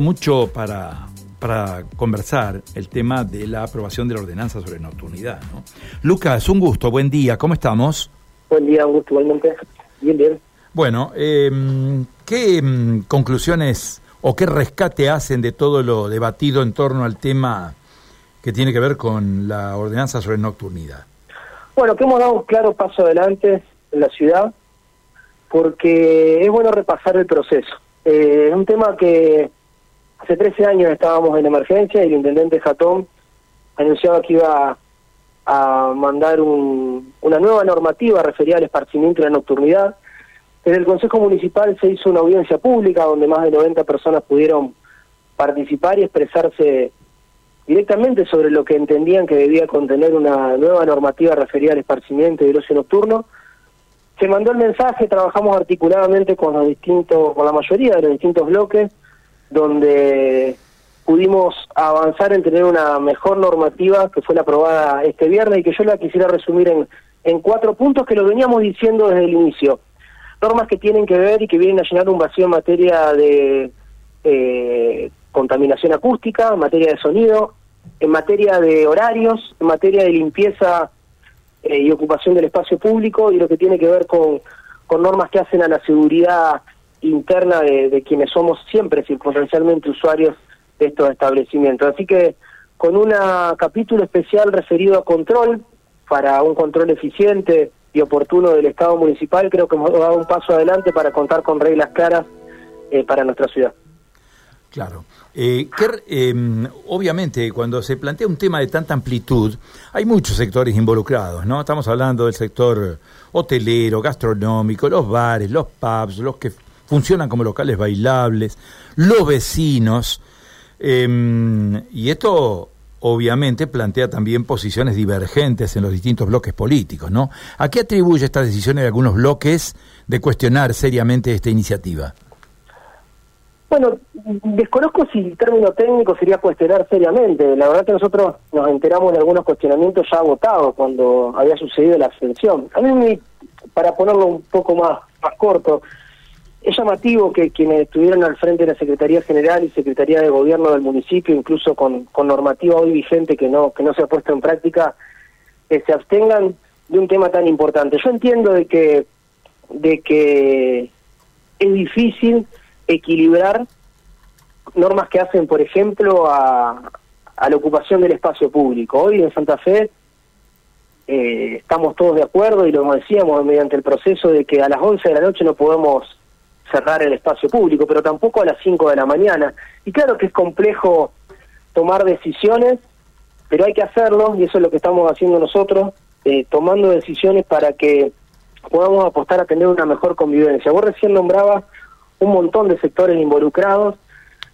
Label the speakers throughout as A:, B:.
A: mucho para, para conversar el tema de la aprobación de la ordenanza sobre nocturnidad. ¿no? Lucas, un gusto, buen día, ¿cómo estamos?
B: Buen día, un gusto igualmente. Bien, bien.
A: Bueno, eh, ¿qué mm, conclusiones o qué rescate hacen de todo lo debatido en torno al tema que tiene que ver con la ordenanza sobre nocturnidad?
B: Bueno, que hemos dado un claro paso adelante en la ciudad porque es bueno repasar el proceso. Eh, es un tema que Hace 13 años estábamos en emergencia y el intendente Jatón anunciaba que iba a mandar una nueva normativa referida al esparcimiento y la nocturnidad. En el Consejo Municipal se hizo una audiencia pública donde más de 90 personas pudieron participar y expresarse directamente sobre lo que entendían que debía contener una nueva normativa referida al esparcimiento y el ocio nocturno. Se mandó el mensaje, trabajamos articuladamente con los distintos, con la mayoría de los distintos bloques, donde pudimos avanzar en tener una mejor normativa que fue la aprobada este viernes y que yo la quisiera resumir en, en cuatro puntos que lo veníamos diciendo desde el inicio. Normas que tienen que ver y que vienen a llenar un vacío en materia de eh, contaminación acústica, en materia de sonido, en materia de horarios, en materia de limpieza eh, y ocupación del espacio público y lo que tiene que ver con, con normas que hacen a la seguridad interna de, quienes somos siempre circunstancialmente usuarios de estos establecimientos. Así que con un capítulo especial referido a control, para un control eficiente y oportuno del Estado municipal, creo que hemos dado un paso adelante para contar con reglas claras eh, para nuestra ciudad.
A: Claro. Eh, em, obviamente, cuando se plantea un tema de tanta amplitud, hay muchos sectores involucrados, ¿no? Estamos hablando del sector hotelero, gastronómico, los bares, los pubs, los que funcionan como locales bailables, los vecinos, em, y esto obviamente plantea también posiciones divergentes en los distintos bloques políticos, ¿no? ¿A qué atribuye esta decisión de algunos bloques de cuestionar seriamente esta iniciativa?
B: Bueno, desconozco si el término técnico sería cuestionar seriamente. La verdad que nosotros nos enteramos de algunos cuestionamientos ya votados cuando había sucedido la abstención. A mí, para ponerlo un poco más, más corto, es llamativo que quienes estuvieron al frente de la Secretaría General y Secretaría de Gobierno del municipio, incluso con, normativa hoy vigente que no, que no se ha puesto en práctica, eh, se abstengan de un tema tan importante. Yo entiendo de que, de que es difícil equilibrar normas que hacen, por ejemplo, a, a la ocupación del espacio público. Hoy en Santa Fe eh, estamos todos de acuerdo y lo decíamos mediante el proceso de que a las 11 de la noche no podemos cerrar el espacio público, pero tampoco a las 5 de la mañana. Y claro que es complejo tomar decisiones, pero hay que hacerlo, y eso es lo que estamos haciendo nosotros, eh, tomando decisiones para que podamos apostar a tener una mejor convivencia. Vos recién nombrabas un montón de sectores involucrados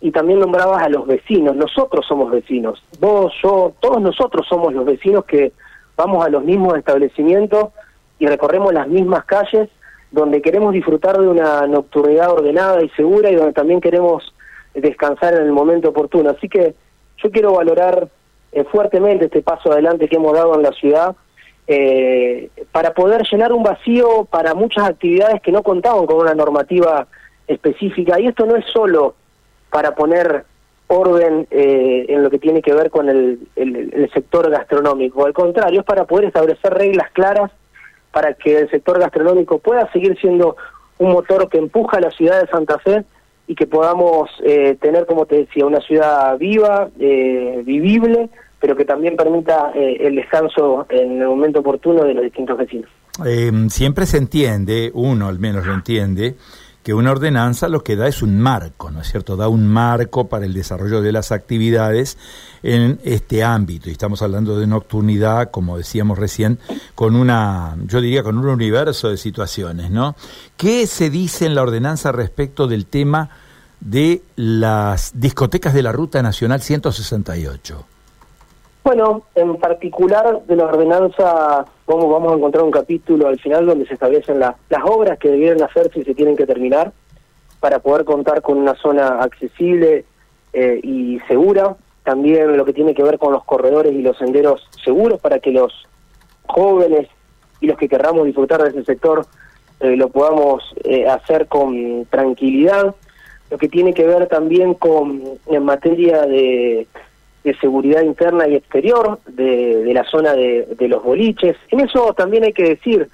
B: y también nombrabas a los vecinos. Nosotros somos vecinos. Vos, yo, todos nosotros somos los vecinos que vamos a los mismos establecimientos y recorremos las mismas calles donde queremos disfrutar de una nocturnidad ordenada y segura y donde también queremos descansar en el momento oportuno. Así que yo quiero valorar eh, fuertemente este paso adelante que hemos dado en la ciudad eh, para poder llenar un vacío para muchas actividades que no contaban con una normativa específica. Y esto no es solo para poner orden eh, en lo que tiene que ver con el, el sector gastronómico, al contrario, es para poder establecer reglas claras para que el sector gastronómico pueda seguir siendo un motor que empuja a la ciudad de Santa Fe y que podamos eh, tener, como te decía, una ciudad viva, eh, vivible, pero que también permita eh, el descanso en el momento oportuno de los distintos vecinos.
A: siempre se entiende, uno al menos lo entiende, que una ordenanza lo que da es un marco, ¿no es cierto? Da un marco para el desarrollo de las actividades en este ámbito. Y estamos hablando de nocturnidad, como decíamos recién, con una, yo diría, con un universo de situaciones, ¿no? ¿Qué se dice en la ordenanza respecto del tema de las discotecas de la Ruta Nacional 168?
B: Bueno, en particular de la ordenanza, vamos, a encontrar un capítulo al final donde se establecen las obras que debieran hacerse y se tienen que terminar para poder contar con una zona accesible eh, y segura. También lo que tiene que ver con los corredores y los senderos seguros para que los jóvenes y los que querramos disfrutar de ese sector eh, lo podamos eh, hacer con tranquilidad. lo que tiene que ver también con en materia de, seguridad interna y exterior de, de la zona de, de, los boliches. En eso también hay que decir,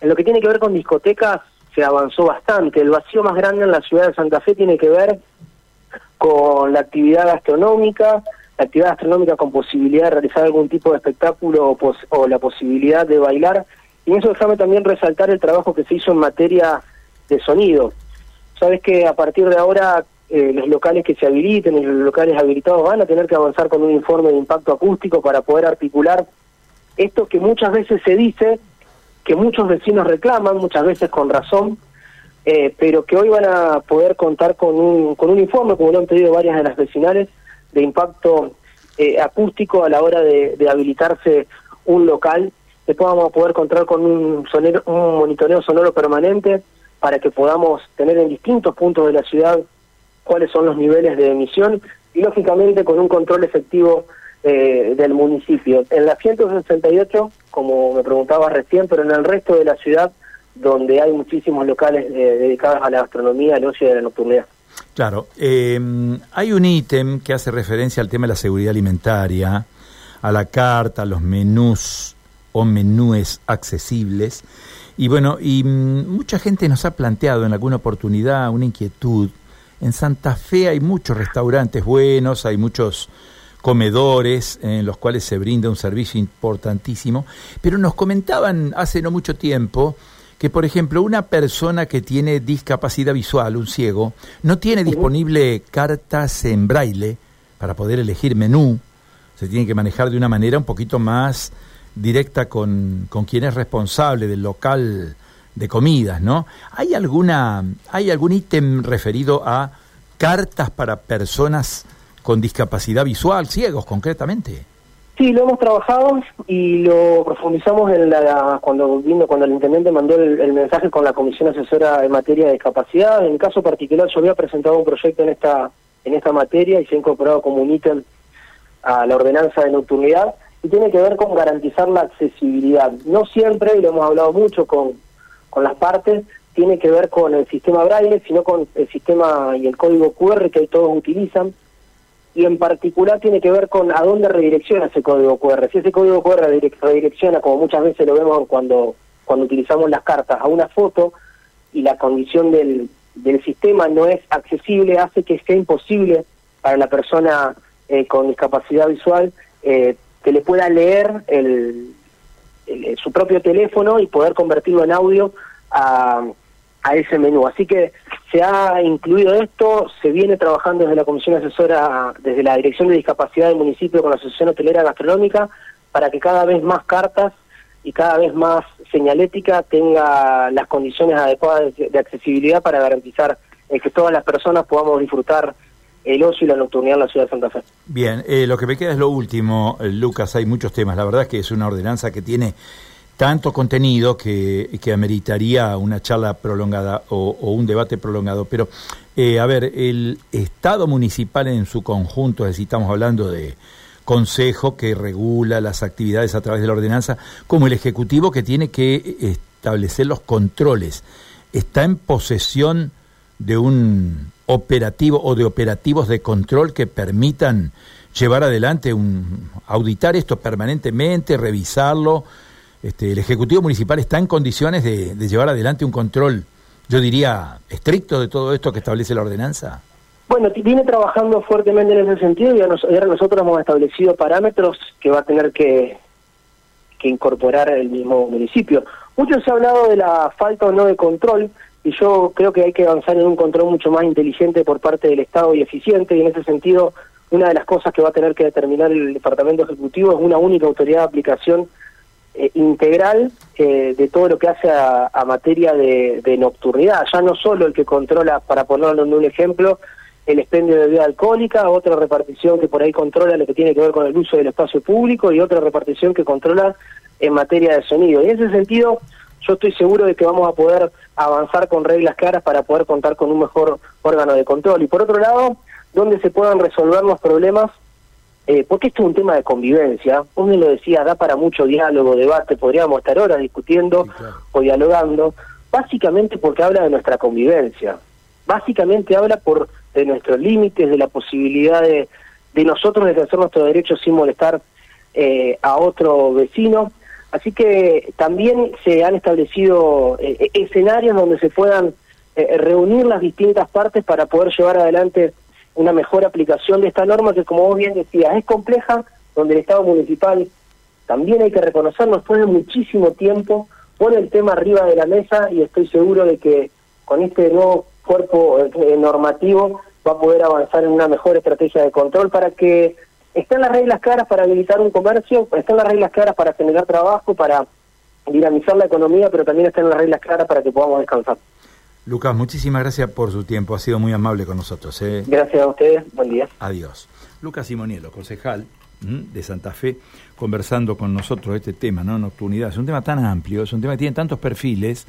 B: en lo que tiene que ver con discotecas se avanzó bastante. El vacío más grande en la ciudad de Santa Fe tiene que ver con la actividad gastronómica, la actividad gastronómica con posibilidad de realizar algún tipo de espectáculo o, o la posibilidad de bailar. Y en eso déjame también resaltar el trabajo que se hizo en materia de sonido. Sabes que a partir de ahora eh, los locales que se habiliten y los locales habilitados van a tener que avanzar con un informe de impacto acústico para poder articular esto que muchas veces se dice, que muchos vecinos reclaman, muchas veces con razón, eh, pero que hoy van a poder contar con un, con un informe, como lo han pedido varias de las vecinales, de impacto eh, acústico a la hora de, de habilitarse un local. Después vamos a poder contar con un, sonero, un monitoreo sonoro permanente para que podamos tener en distintos puntos de la ciudad cuáles son los niveles de emisión y lógicamente con un control efectivo eh, del municipio. En la 168, como me preguntaba recién, pero en el resto de la ciudad donde hay muchísimos locales eh, dedicados a la gastronomía, al ocio y a la nocturnidad.
A: Claro, eh, hay un ítem que hace referencia al tema de la seguridad alimentaria, a la carta, a los menús o menúes accesibles, y bueno, y mm, mucha gente nos ha planteado en alguna oportunidad una inquietud. En Santa Fe hay muchos restaurantes buenos, hay muchos comedores en los cuales se brinda un servicio importantísimo, pero nos comentaban hace no mucho tiempo que, por ejemplo, una persona que tiene discapacidad visual, un ciego, no tiene disponible cartas en braille para poder elegir menú, se tiene que manejar de una manera un poquito más directa con, con quien es responsable del local de comidas, ¿no? ¿Hay alguna hay algún ítem referido a cartas para personas con discapacidad visual, ciegos concretamente?
B: Sí, lo hemos trabajado y lo profundizamos en la, cuando vino, cuando el intendente mandó el, mensaje con la comisión asesora en materia de discapacidad. En el caso particular, yo había presentado un proyecto en esta en esta materia y se ha incorporado como un ítem a la ordenanza de nocturnidad y tiene que ver con garantizar la accesibilidad. No siempre, y lo hemos hablado mucho con, con las partes, tiene que ver con el sistema braille, sino con el sistema y el código QR que todos utilizan, y en particular tiene que ver con a dónde redirecciona ese código QR. Si ese código QR redirecciona, como muchas veces lo vemos cuando, cuando utilizamos las cartas, a una foto y la condición del, del sistema no es accesible, hace que sea imposible para la persona eh, con discapacidad visual eh, que le pueda leer el, su propio teléfono y poder convertirlo en audio a, a ese menú. Así que se ha incluido esto, se viene trabajando desde la Comisión Asesora, desde la Dirección de Discapacidad del municipio con la Asociación Hotelera Gastronómica, para que cada vez más cartas y cada vez más señalética tenga las condiciones adecuadas de, accesibilidad para garantizar eh, que todas las personas podamos disfrutar el ocio y la nocturnidad en la ciudad de Santa Fe.
A: Bien, eh, lo que me queda es lo último, eh, Lucas, hay muchos temas. La verdad es que es una ordenanza que tiene tanto contenido que, que ameritaría una charla prolongada o, un debate prolongado. Pero, eh, a ver, el Estado municipal en su conjunto, es decir, estamos hablando de consejo que regula las actividades a través de la ordenanza, como el Ejecutivo que tiene que establecer los controles, está en posesión de un operativo o de operativos de control que permitan llevar adelante un auditar esto permanentemente, revisarlo. Este, el ejecutivo municipal está en condiciones de, llevar adelante un control, yo diría, estricto de todo esto que establece la ordenanza.
B: Bueno, viene trabajando fuertemente en ese sentido y ahora nosotros hemos establecido parámetros que va a tener que, incorporar el mismo municipio. Mucho se ha hablado de la falta o no de control, y yo creo que hay que avanzar en un control mucho más inteligente por parte del Estado y eficiente, y en ese sentido, una de las cosas que va a tener que determinar el Departamento Ejecutivo es una única autoridad de aplicación eh, integral eh, de todo lo que hace a, materia de, nocturnidad, ya no solo el que controla, para ponerlo en un ejemplo, el expendio de bebida alcohólica, otra repartición que por ahí controla lo que tiene que ver con el uso del espacio público y otra repartición que controla en materia de sonido. Y en ese sentido, yo estoy seguro de que vamos a poder avanzar con reglas claras para poder contar con un mejor órgano de control. Y por otro lado, donde se puedan resolver los problemas, eh, porque esto es un tema de convivencia, uno lo decía, da para mucho diálogo, debate, podríamos estar horas discutiendo o dialogando, básicamente porque habla de nuestra convivencia. básicamente habla por de nuestros límites, de la posibilidad de, de nosotros de ejercer nuestros derechos sin molestar eh, a otro vecino. Así que también se han establecido eh, escenarios donde se puedan eh, reunir las distintas partes para poder llevar adelante una mejor aplicación de esta norma que, como vos bien decías, es compleja, donde el Estado municipal también hay que reconocerlo, después de muchísimo tiempo, pone el tema arriba de la mesa y estoy seguro de que con este nuevo cuerpo eh, normativo va a poder avanzar en una mejor estrategia de control para que estén las reglas claras para habilitar un comercio, estén las reglas claras para generar trabajo, para dinamizar la economía, pero también estén las reglas claras para que podamos descansar.
A: Lucas, muchísimas gracias por su tiempo, ha sido muy amable con nosotros. ¿eh?
B: Gracias a ustedes, buen día.
A: Adiós. Lucas Simonielo, concejal de Santa Fe, conversando con nosotros este tema, ¿no? Nocturnidad. Es un tema tan amplio, es un tema que tiene tantos perfiles.